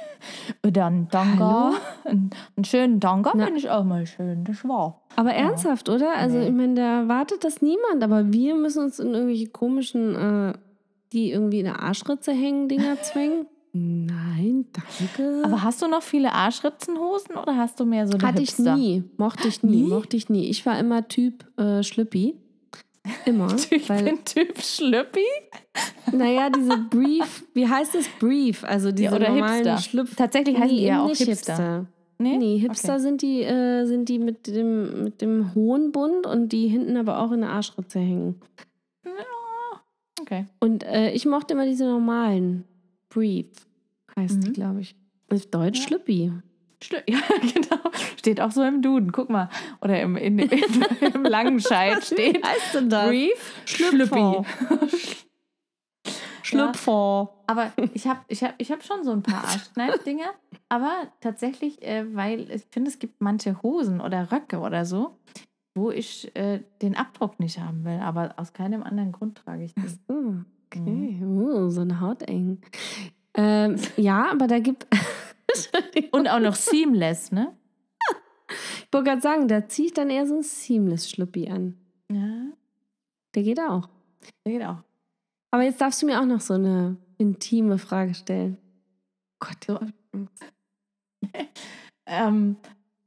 Oder ein Tanga. Hallo? Ein, einen schönen Tanga Na. finde ich auch mal schön, das war. Aber ernsthaft, oder? Also Nee. ich meine, da erwartet das niemand, aber wir müssen uns in irgendwelche komischen, äh, die irgendwie in der Arschritze hängen, Dinger zwängen. Nein, danke. Aber hast du noch viele Arschritzenhosen oder hast du mehr so der Hatte ich Hipster? nie. Mochte ich nie. Nie? Mochte ich nie. Ich war immer Typ äh, Schlüppi. Immer. Ich weil, bin Typ Schlüppi. naja, diese Brief, wie heißt es Brief? Also diese oder normalen Hipster. Schlüpf. Tatsächlich heißen die ja auch nicht Hipster. Nee? Nee, Hipster Okay. sind die, äh, sind die mit dem, mit dem hohen Bund und die hinten aber auch in der Arschritze hängen. Okay. Und äh, ich mochte immer diese normalen. Brief heißt die, Mhm. glaube ich. Auf Deutsch Ja. Schlüppi. Ja, genau. Steht auch so im Duden. Guck mal. Oder im, in, im, im Langenscheid steht Wie heißt denn das? Brief Schlüpfer. Schlüppi. Schlüpfer. Aber ich habe ich hab, ich hab schon so ein paar Arschkneif-Dinger. Aber tatsächlich, äh, weil ich finde, es gibt manche Hosen oder Röcke oder so, wo ich äh, den Abdruck nicht haben will. Aber aus keinem anderen Grund trage ich das. Oh, okay. Oh, so eine Haut eng. Ähm, ja, aber da gibt. Und auch noch seamless, ne? ich wollte gerade sagen, da ziehe ich dann eher so ein Seamless-Schlüppi an. Ja, Der geht auch. der geht auch. Aber jetzt darfst du mir auch noch so eine intime Frage stellen. Gott, So. Ähm,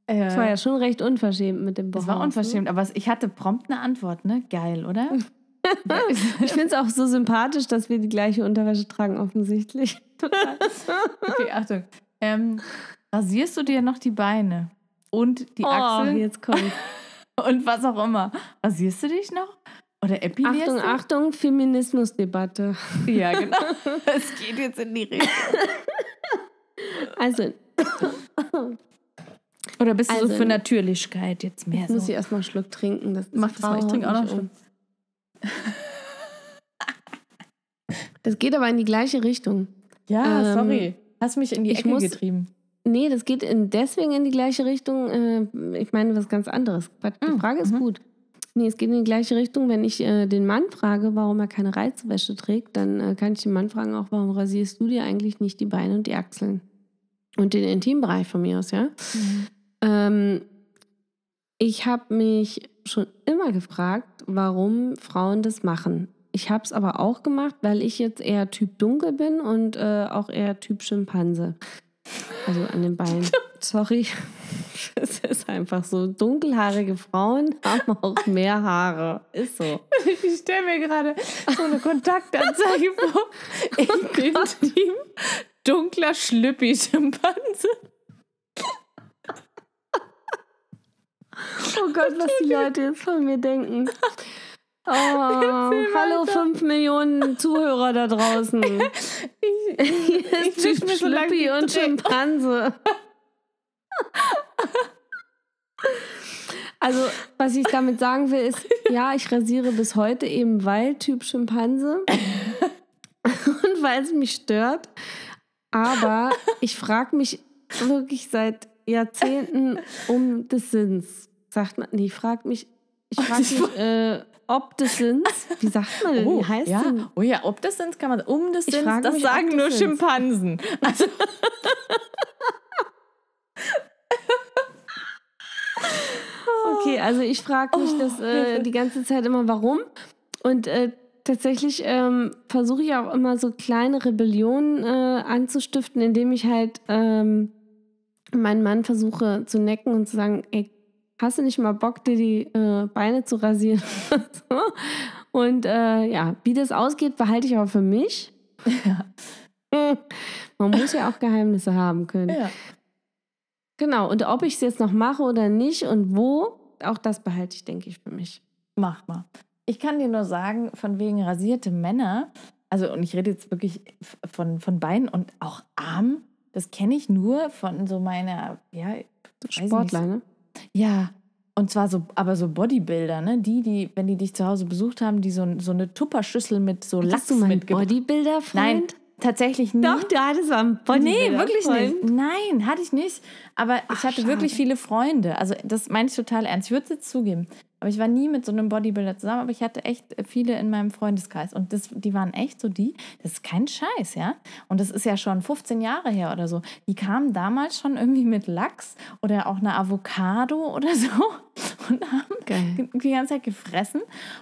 äh, das war ja schon recht unverschämt mit dem das Behaupten. war unverschämt, aber ich hatte prompt eine Antwort, ne? Geil, oder? Ich finde es auch so sympathisch, dass wir die gleiche Unterwäsche tragen, offensichtlich. Okay, Achtung. Ähm, rasierst du dir noch die Beine und die oh, Achseln jetzt kommt. und was auch immer? Rasierst du dich noch? Oder epilierst Achtung, du? Achtung, Feminismusdebatte. Ja, genau. Es geht jetzt in die Richtung. Also, Oder bist du Also, so für Natürlichkeit jetzt mehr jetzt muss so? ich erstmal einen Schluck trinken. Das Mach das mal, ich trinke auch noch einen Schluck. Das geht aber in die gleiche Richtung. Ja, Ähm, sorry. Hast mich in die ich Ecke muss- getrieben. Nee, das geht in, deswegen in die gleiche Richtung. Äh, ich meine was ganz anderes. Die Mm, Frage ist mhm. gut. Nee, es geht in die gleiche Richtung. Wenn ich äh, den Mann frage, warum er keine Reizwäsche trägt, dann äh, kann ich den Mann fragen, auch warum rasierst du dir eigentlich nicht die Beine und die Achseln? Und den Intimbereich von mir aus, ja? Ähm, ich habe mich schon immer gefragt, warum Frauen das machen. Ich habe es aber auch gemacht, weil ich jetzt eher Typ Dunkel bin und äh, auch eher Typ Schimpanse. Also an den Beinen. Sorry. Es ist einfach so. Dunkelhaarige Frauen haben auch mehr Haare. Ist so. Ich stelle mir gerade so eine Kontaktanzeige vor. Ich bin Team dunkler Schlüppi-Schimpanse. Oh Gott, was die Leute jetzt von mir denken. Oh, hallo, fünf Millionen Zuhörer da draußen. Ich, Hier ich ist wisch Typ so Schlüppi und. Schimpanse. Also, was ich damit sagen will, ist, ja, ich rasiere bis heute eben, weil Typ Schimpanse und weil es mich stört. Aber ich frage mich wirklich seit Jahrzehnten um des Sinns. Sagt man, nee, ich frage mich, ich frage mich, äh, ob des Sinns. Wie sagt man denn? Oh, Wie heißt ja. denn? oh ja, ob das Sins kann man. Um das frage das mich, sagen nur Sins. Schimpansen. Also, Okay, also ich frage mich das äh, die ganze Zeit immer, warum. Und äh, tatsächlich ähm, versuche ich auch immer so kleine Rebellionen äh, anzustiften, indem ich halt ähm, meinen Mann versuche zu necken und zu sagen, ey, hast du nicht mal Bock, dir die äh, Beine zu rasieren? Und äh, ja, wie das ausgeht, behalte ich aber für mich. Man muss ja auch Geheimnisse haben können. ja. Genau, und ob ich es jetzt noch mache oder nicht und wo, auch das behalte ich, denke ich, für mich. Mach mal. Ich kann dir nur sagen, von wegen rasierte Männer, also und ich rede jetzt wirklich von, von Beinen und auch Armen, das kenne ich nur von so meiner, ja, Sportler, ne? Ja, und zwar so, aber so Bodybuilder, ne? Die, die, wenn die dich zu Hause besucht haben, die so, so eine Tupperschüssel mit so Lachs Hattest du mal einen mitgebracht Bodybuilder-Freund? Nein, tatsächlich nie. Doch, du hattest mal einen Bodybuilder. Nee, wirklich nicht. Nein, hatte ich nicht. Aber ich hatte wirklich schade. viele Freunde. Also das meine ich total ernst. Ich würde es jetzt zugeben. Aber ich war nie mit so einem Bodybuilder zusammen, aber ich hatte echt viele in meinem Freundeskreis. Und das, die waren echt so die, das ist kein Scheiß, ja. Und das ist ja schon 15 Jahre her oder so. Die kamen damals schon irgendwie mit Lachs oder auch eine Avocado oder so und haben Geil. die ganze Zeit gefressen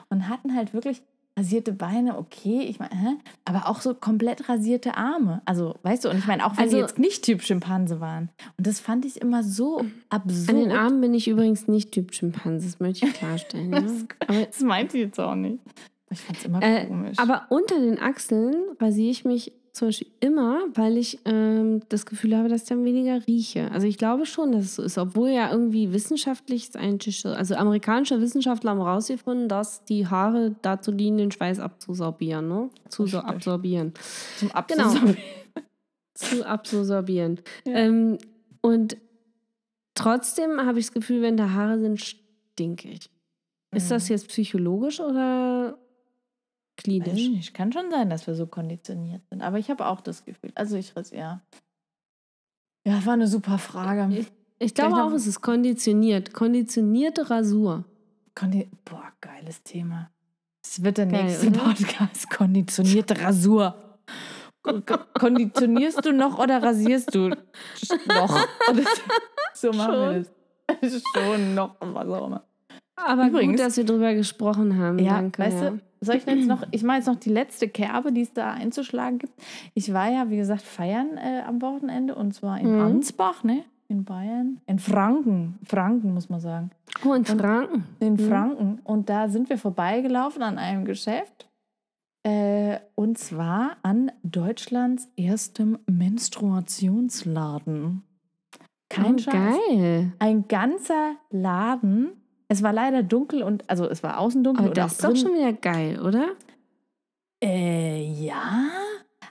und hatten halt wirklich rasierte Beine, okay, ich meine, hä? aber auch so komplett rasierte Arme. Also, weißt du, und ich meine, auch wenn Also- die jetzt nicht Typ Schimpanse waren. Und das fand ich immer so absurd. An den Armen bin ich übrigens nicht Typ Schimpanse, das möchte ich klarstellen. ja. Das meinte ich jetzt auch nicht. Ich fand es immer äh, komisch. aber unter den Achseln rasiere ich mich zum Beispiel immer, weil ich ähm, das Gefühl habe, dass ich dann weniger rieche. Also ich glaube schon, dass es so ist, obwohl ja irgendwie wissenschaftlich also amerikanische Wissenschaftler haben herausgefunden, dass die Haare dazu dienen, den Schweiß abzusorbieren, ne? Zu so absorbieren. Zum genau. Absorbieren. Zu absorbieren. Ja. Ähm, und trotzdem habe ich das Gefühl, wenn da Haare sind, stink ich. Ist das Mhm. jetzt psychologisch oder klinisch? nicht. Kann schon sein, dass wir so konditioniert sind. Aber ich habe auch das Gefühl. Also ich rasiere. Ja. ja, war eine super Frage. Ich- Ich glaube auch, es ist konditioniert. Konditionierte Rasur. Kondi Boah, geiles Thema. Das wird der Geil, nächste oder? Podcast. Konditionierte Rasur. Ko- ko- Konditionierst du noch oder rasierst du noch? So machen wir das. Schon noch, was auch immer. Aber Übrigens- gut, dass wir drüber gesprochen haben. Ja, Danke. weißt ja. du, soll ich jetzt noch, ich mache jetzt noch die letzte Kerbe, die es da einzuschlagen gibt. Ich war ja, wie gesagt, feiern äh, am Wochenende und zwar in Mhm. Ansbach, ne? In Bayern. In Franken. Franken, muss man sagen. Oh, in Franken. In Mhm. Franken. Und da sind wir vorbeigelaufen an einem Geschäft. Äh, und zwar an Deutschlands erstem Menstruationsladen. Kein oh, Scheiß. geil. Ein ganzer Laden. Es war leider dunkel und, also es war außen dunkel Aber das ist doch schon wieder geil, oder? Äh, ja.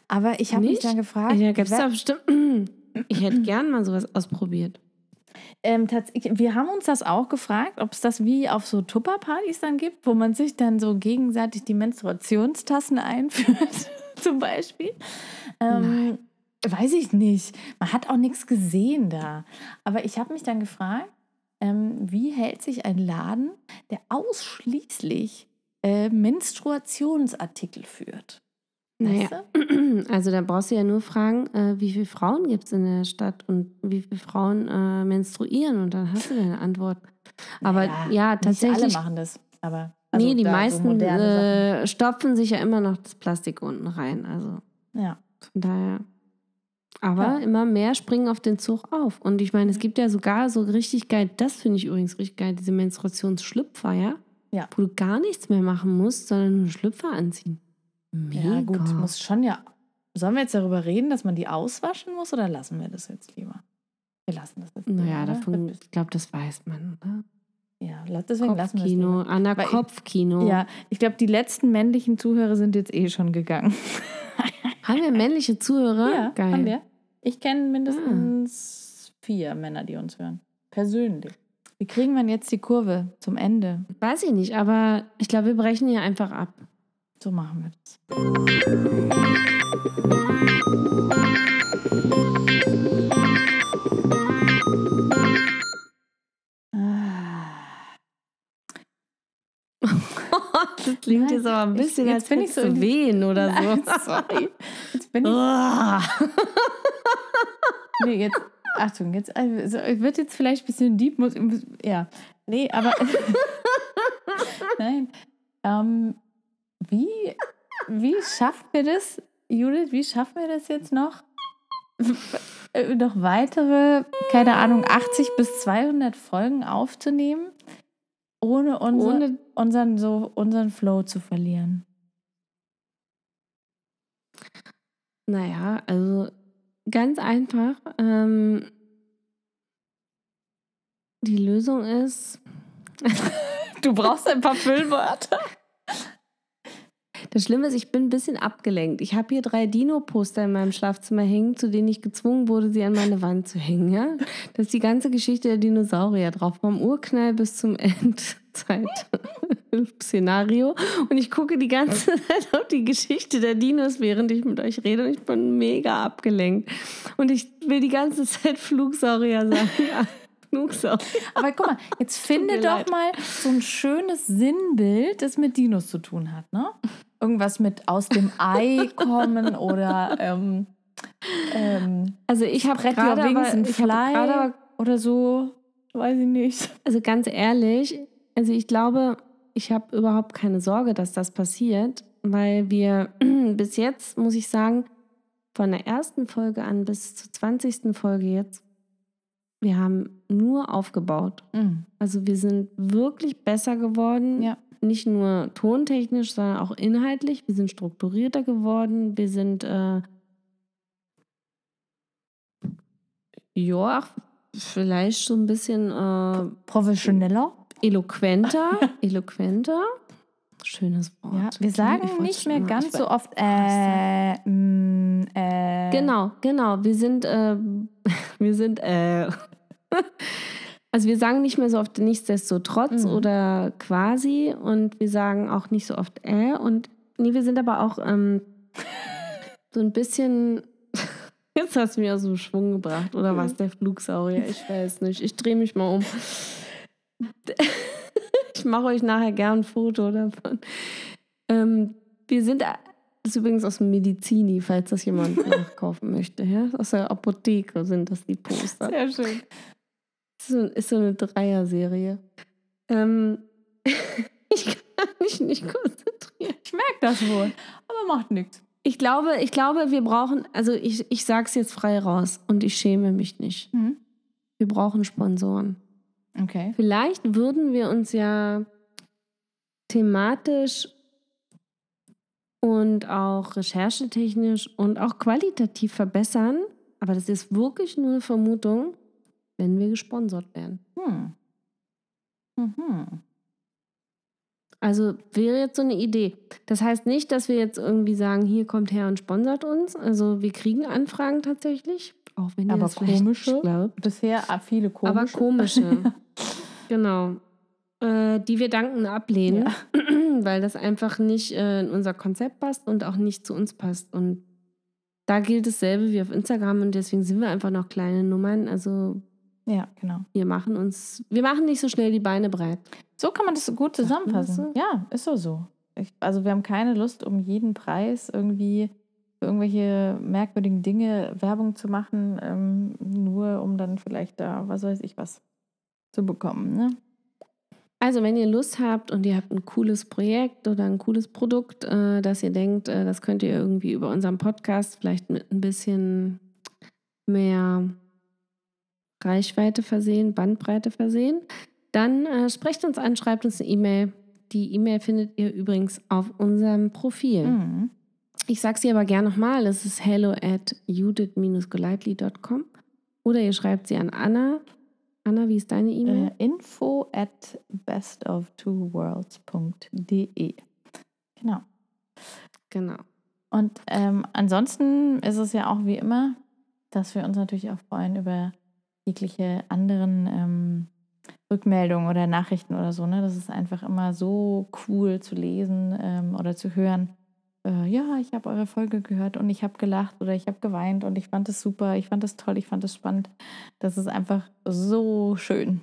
Aber ich habe mich dann gefragt. Ja, gibt's da bestimmt. Ich hätte gern mal sowas ausprobiert. ähm, wir haben uns das auch gefragt, ob es das wie auf so Tupperpartys dann gibt, wo man sich dann so gegenseitig die Menstruationstassen einführt, zum Beispiel. Ähm, weiß ich nicht. Man hat auch nichts gesehen da. Aber ich habe mich dann gefragt, ähm, wie hält sich ein Laden, der ausschließlich äh, Menstruationsartikel führt? Naja, also da brauchst du ja nur fragen, äh, wie viele Frauen gibt es in der Stadt und wie viele Frauen äh, menstruieren und dann hast du deine Antwort. Aber Naja, ja, Nicht alle tatsächlich. machen das, aber. also nee, die so meisten moderne äh, stopfen sich ja immer noch das Plastik unten rein. Also. Ja. von daher. Aber Ja. immer mehr springen auf den Zug auf. Und ich meine, es gibt ja sogar so richtig geil, das finde ich übrigens richtig geil, diese Menstruationsschlüpfer, ja? Ja. Wo du gar nichts mehr machen musst, sondern nur Schlüpfer anziehen. Mega. Ja, gut, muss schon ja. Sollen wir jetzt darüber reden, dass man die auswaschen muss oder lassen wir das jetzt lieber? Wir lassen das jetzt. lieber, Naja, oder? davon, ich glaube, das weiß man, oder? Ja, deswegen lassen wir es lieber. Anna Kopfkino. Ja, ich glaube, die letzten männlichen Zuhörer sind jetzt eh schon gegangen. Haben wir männliche Zuhörer? Ja, Geil. haben wir. Ich kenne mindestens vier Männer, die uns hören. Persönlich. Wie kriegen wir jetzt die Kurve zum Ende? Weiß ich nicht, aber ich glaube, wir brechen hier einfach ab. So machen wir das. Ah. das klingt jetzt aber ein ich- bisschen, jetzt als bin ich ich so so wehen oder so. Nein, sorry. Jetzt bin ich. Nee, jetzt. Achtung, jetzt also, wird jetzt vielleicht ein bisschen deep. Muss, ja. Nee, aber. Nein. Ähm, wie, wie schaffen wir das, Judith? Wie schaffen wir das jetzt noch? Äh, noch weitere, keine Ahnung, 80 bis 200 Folgen aufzunehmen, ohne, unser, Ohne- unseren, so, unseren Flow zu verlieren. Naja, also ganz einfach. Ähm, die Lösung ist, Du brauchst ein paar Füllwörter. Das Schlimme ist, ich bin ein bisschen abgelenkt. Ich habe hier drei Dino-Poster in meinem Schlafzimmer hängen, zu denen ich gezwungen wurde, sie an meine Wand zu hängen. Ja? Das ist die ganze Geschichte der Dinosaurier drauf, vom Urknall bis zum Endzeit-Szenario. Und ich gucke die ganze Zeit auf die Geschichte der Dinos, während ich mit euch rede. Und ich bin mega abgelenkt. Und ich will die ganze Zeit Flugsaurier sagen. Ja. Aber guck mal, jetzt finde doch leid. mal so ein schönes Sinnbild, das mit Dinos zu tun hat, ne? Irgendwas mit aus dem Ei kommen oder ähm, ähm, Also ich habe gerade wings ich hab fly oder so. Weiß ich nicht. Also ganz ehrlich, also ich glaube, ich habe überhaupt keine Sorge, dass das passiert, weil wir bis jetzt, muss ich sagen, von der ersten Folge an bis zur 20. Folge jetzt, wir haben nur aufgebaut. Mhm. Also wir sind wirklich besser geworden. Ja. Nicht nur tontechnisch, sondern auch inhaltlich. Wir sind strukturierter geworden. Wir sind, äh, ja, vielleicht so ein bisschen äh, Professioneller. eloquenter. eloquenter. Schönes Wort. Ja, wir Ich sagen wollte nicht mehr ganz ich so oft äh, mm, äh. Genau, genau. Wir sind, äh, wir sind, äh, also wir sagen nicht mehr so oft nichtsdestotrotz Mhm. oder quasi und wir sagen auch nicht so oft äh und nee, wir sind aber auch ähm, so ein bisschen, jetzt hast du mich aus dem Schwung gebracht oder was, der Flugsaurier, ich weiß nicht, ich drehe mich mal um. ich mache euch nachher gern ein Foto davon. Ähm, wir sind das ist übrigens aus dem Medizini, falls das jemand nachkaufen möchte. Ja? Aus der Apotheke sind das die Poster. Sehr schön. Ist so, eine Dreierserie. Ähm, ich kann mich nicht konzentrieren. Ich merke das wohl, aber macht nichts. Ich glaube, ich glaube, wir brauchen, also ich, ich sage es jetzt frei raus und ich schäme mich nicht. Mhm. Wir brauchen Sponsoren. Okay. Vielleicht würden wir uns ja thematisch und auch recherchetechnisch und auch qualitativ verbessern. Aber das ist wirklich nur eine Vermutung, wenn wir gesponsert werden. Hm. Mhm. Also wäre jetzt so eine Idee. Das heißt nicht, dass wir jetzt irgendwie sagen, hier kommt her und sponsert uns. Also wir kriegen Anfragen tatsächlich, auch wenn ihr Aber das komische? glaubt. Bisher viele komische. Aber komische. genau. Äh, die wir danken ablehnen, weil das einfach nicht äh, in unser Konzept passt und auch nicht zu uns passt. Und da gilt dasselbe wie auf Instagram und deswegen sind wir einfach noch kleine Nummern. Also Ja, genau. wir machen uns, wir machen nicht so schnell die Beine breit. So kann man das gut das zusammenfassen. Ja, ist so so. Ich, also wir haben keine Lust, um jeden Preis irgendwie für irgendwelche merkwürdigen Dinge Werbung zu machen, ähm, nur um dann vielleicht da, was weiß ich was, zu bekommen. Ne? Also, wenn ihr Lust habt und ihr habt ein cooles Projekt oder ein cooles Produkt, äh, dass ihr denkt, äh, das könnt ihr irgendwie über unseren Podcast vielleicht mit ein bisschen mehr Reichweite versehen, Bandbreite versehen, dann äh, sprecht uns an, schreibt uns eine E-Mail. Die E-Mail findet ihr übrigens auf unserem Profil. Mhm. Ich sage sie aber gerne nochmal, es ist hello at judith-golightly.com oder ihr schreibt sie an Anna. Anna, wie ist deine E-Mail? Äh, info at bestoftwoworlds.de. Genau. Genau. Und ähm, ansonsten ist es ja auch wie immer, dass wir uns natürlich auch freuen über jegliche anderen ähm, Rückmeldungen oder Nachrichten oder so. Ne? Das ist einfach immer so cool zu lesen ähm, oder zu hören. Äh, ja, ich habe eure Folge gehört und ich habe gelacht oder ich habe geweint und ich fand es super, ich fand es toll, ich fand es spannend. Das ist einfach so schön.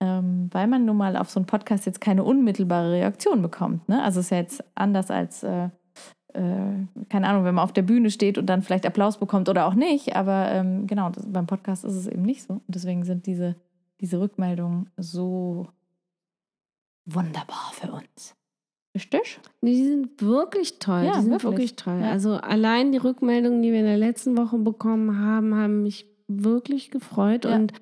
Ähm, weil man nun mal auf so einen Podcast jetzt keine unmittelbare Reaktion bekommt. Ne? Also es ist ja jetzt anders als äh, keine Ahnung, wenn man auf der Bühne steht und dann vielleicht Applaus bekommt oder auch nicht. Aber ähm, genau, das, beim Podcast ist es eben nicht so. Und deswegen sind diese, diese Rückmeldungen so wunderbar für uns. Richtig? Die sind wirklich toll. Ja, die sind wirklich. wirklich, toll. Ja. Also allein die Rückmeldungen, die wir in der letzten Woche bekommen haben, haben mich wirklich gefreut. Ja. Und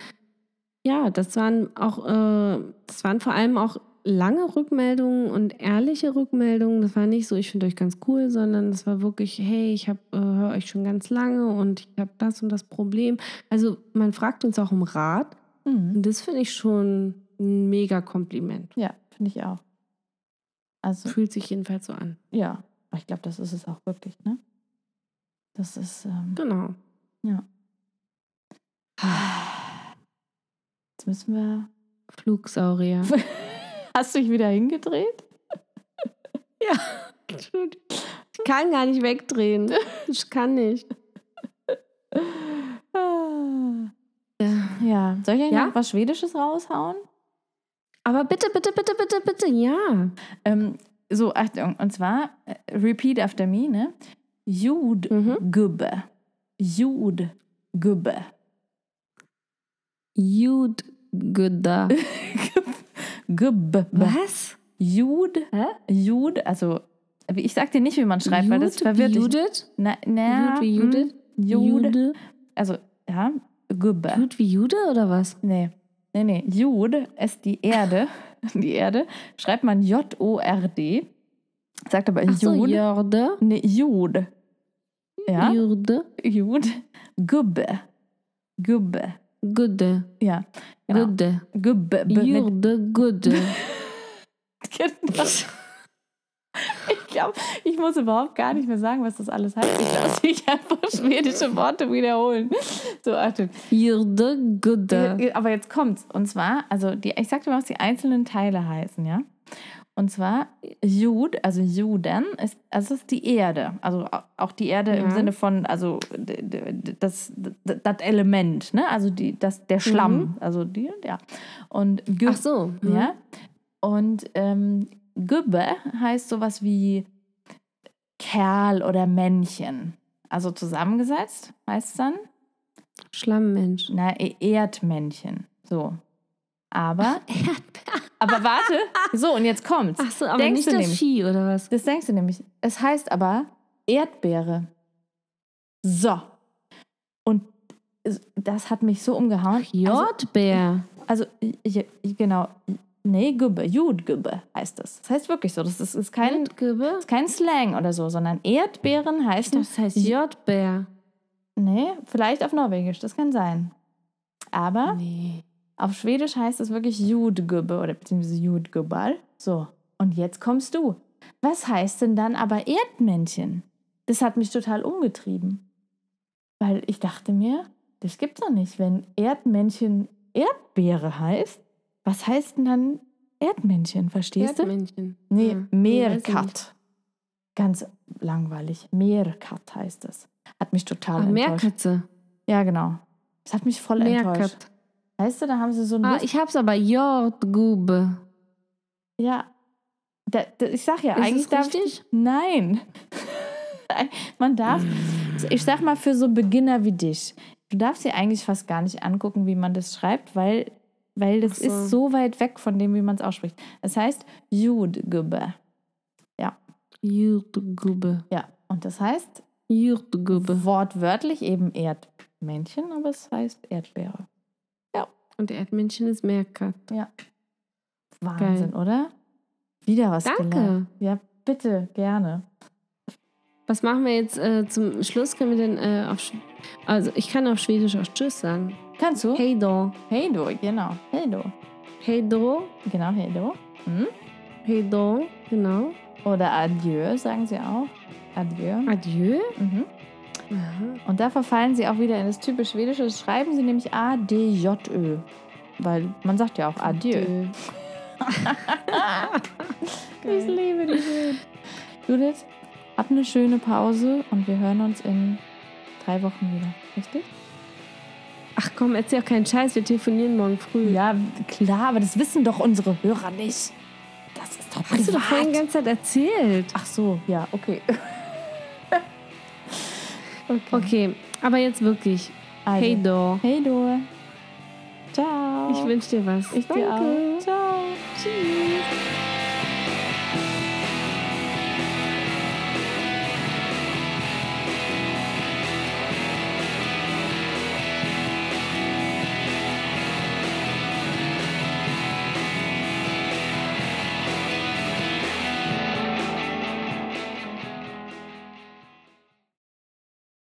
ja, das waren auch, äh, das waren vor allem auch lange Rückmeldungen und ehrliche Rückmeldungen. Das war nicht so, ich finde euch ganz cool, sondern das war wirklich, hey, ich habe äh, höre euch schon ganz lange und ich habe das und das Problem. Also man fragt uns auch um Rat. Mhm. Und das finde ich schon ein mega Kompliment. Ja, finde ich auch. Also, Fühlt sich jedenfalls so an. ja, ich glaube, das ist es auch wirklich, ne? Das ist, ähm, Genau. ja. Jetzt müssen wir. Flugsaurier. Hast du dich wieder hingedreht? Ja, Entschuldigung. Ich kann gar nicht wegdrehen. Ich kann nicht. Ja, soll ich euch Ja? noch was Schwedisches raushauen? Aber bitte, bitte, bitte, bitte, bitte, ja. Ähm, so, Achtung, und zwar, äh, repeat after me, ne? Mhm. Judgubbe. Judgubbe. Jud Gubbe. Was? Jud, Hä? Jud, also ich sag dir nicht, wie man schreibt, weil das verwirrt dich. Judith? Na, na, Jud wie hm, Judith? Jude. Jude? Also, ja, Gubbe. Jud wie Jude oder was? Nee, nee, nee. Jud ist die Erde. Die Erde schreibt man J-O-R-D. Sagt aber Ach so, Jud. Jorde. Nee, Jud. Ja, Jurde. Jud. Gubbe. Gubbe. Gude. Ja, genau. Gude. Gubbe. Mit, Jurde Gude. genau. Ich glaube, ich muss überhaupt gar nicht mehr sagen, was das alles heißt. Ich lasse mich einfach schwedische Worte wiederholen. So, Achtung. Jurde Gude. Ja, Aber jetzt kommt's. Und zwar, also die, ich sag dir mal, was die einzelnen Teile heißen, ja. Und zwar Jud, also Juden, ist, also das ist die Erde. Also au- auch die Erde im Ja. Sinne von, also das, d- das Element, ne? Also die, das, der Schlamm. Also die, ja. Und Gü- Ach so. hm. ja. Und ähm, Gübbe heißt sowas wie Kerl oder Männchen. Also zusammengesetzt heißt es dann, Schlammmensch. na, E- Erdmännchen. So. Aber, aber warte. So, und jetzt kommt's. Ach so, aber Denkst nicht du das nämlich- Vieh oder was? Das denkst du nämlich. Es heißt aber Erdbeere. So. Und das hat mich so umgehauen. Also, Jordbär. also, ich- genau. Nee, Gübbe, Judgübbe heißt das. Das heißt wirklich so. Das ist, ist, kein, ist kein Slang oder so, sondern Erdbeeren heißen. Das heißt Jordbär. Nee, vielleicht auf Norwegisch, das kann sein. Aber Nee. Auf Schwedisch heißt es wirklich Judgübbe oder beziehungsweise Judgübbal. So, und jetzt kommst du. Was heißt denn dann aber Erdmännchen? Das hat mich total umgetrieben. Weil ich dachte mir, das gibt's doch nicht. Wenn Erdmännchen Erdbeere heißt, was heißt denn dann Erdmännchen? Verstehst du? Erdmännchen. Nee, Ja. nicht. Meerkat. Ganz langweilig. Meerkat heißt es. Hat mich total Ach, enttäuscht. Meerkatze. Ja, genau. Das hat mich voll enttäuscht. Weißt du, da haben sie so ein Ah, Lust- ich hab's aber Jordgube. Ja. Da, da, ich sag ja, Ist eigentlich darf ich. richtig? Nein. Man darf, ich sag mal, für so Beginner wie dich, du darfst dir eigentlich fast gar nicht angucken, wie man das schreibt, weil, weil das so. ist so weit weg von dem, wie man es ausspricht. Es heißt Judgubbe. Jordgube. Ja. Und das heißt Jordgube. wortwörtlich eben Erdmännchen, aber es heißt Erdbeere. Und Erdmännchen ist Meerkat. Ja. Wahnsinn, oder? Wieder was Danke. gelernt. Ja, bitte, gerne. Was machen wir jetzt äh, zum Schluss? Können wir denn äh, auf. Sch also, ich kann auf Schwedisch auch Tschüss sagen. Kannst du? Hey do. Hey du, genau. Hey du. Hey do. Genau, hey du. Hm? Hey do. Genau. Oder Adieu, sagen sie auch. Adieu. Adieu. Mhm. Aha. Und da verfallen sie auch wieder in das typisch Schwedische. Das schreiben sie nämlich A-D-J-Ö. Weil man sagt ja auch Adieu. Ich liebe dich. schön. Judith, hab eine schöne Pause und wir hören uns in drei Wochen wieder. Richtig? Ach komm, erzähl auch keinen Scheiß. Wir telefonieren morgen früh. Ja, klar, aber das wissen doch unsere Hörer nicht. Das ist doch Hast du doch vorhin die privat. ganze Zeit erzählt. Ach so, ja, okay. okay. Okay, aber jetzt wirklich. Also, Hey do. Hey du. Ciao. Ich wünsche dir was. Ich dir auch. Ciao. Tschüss.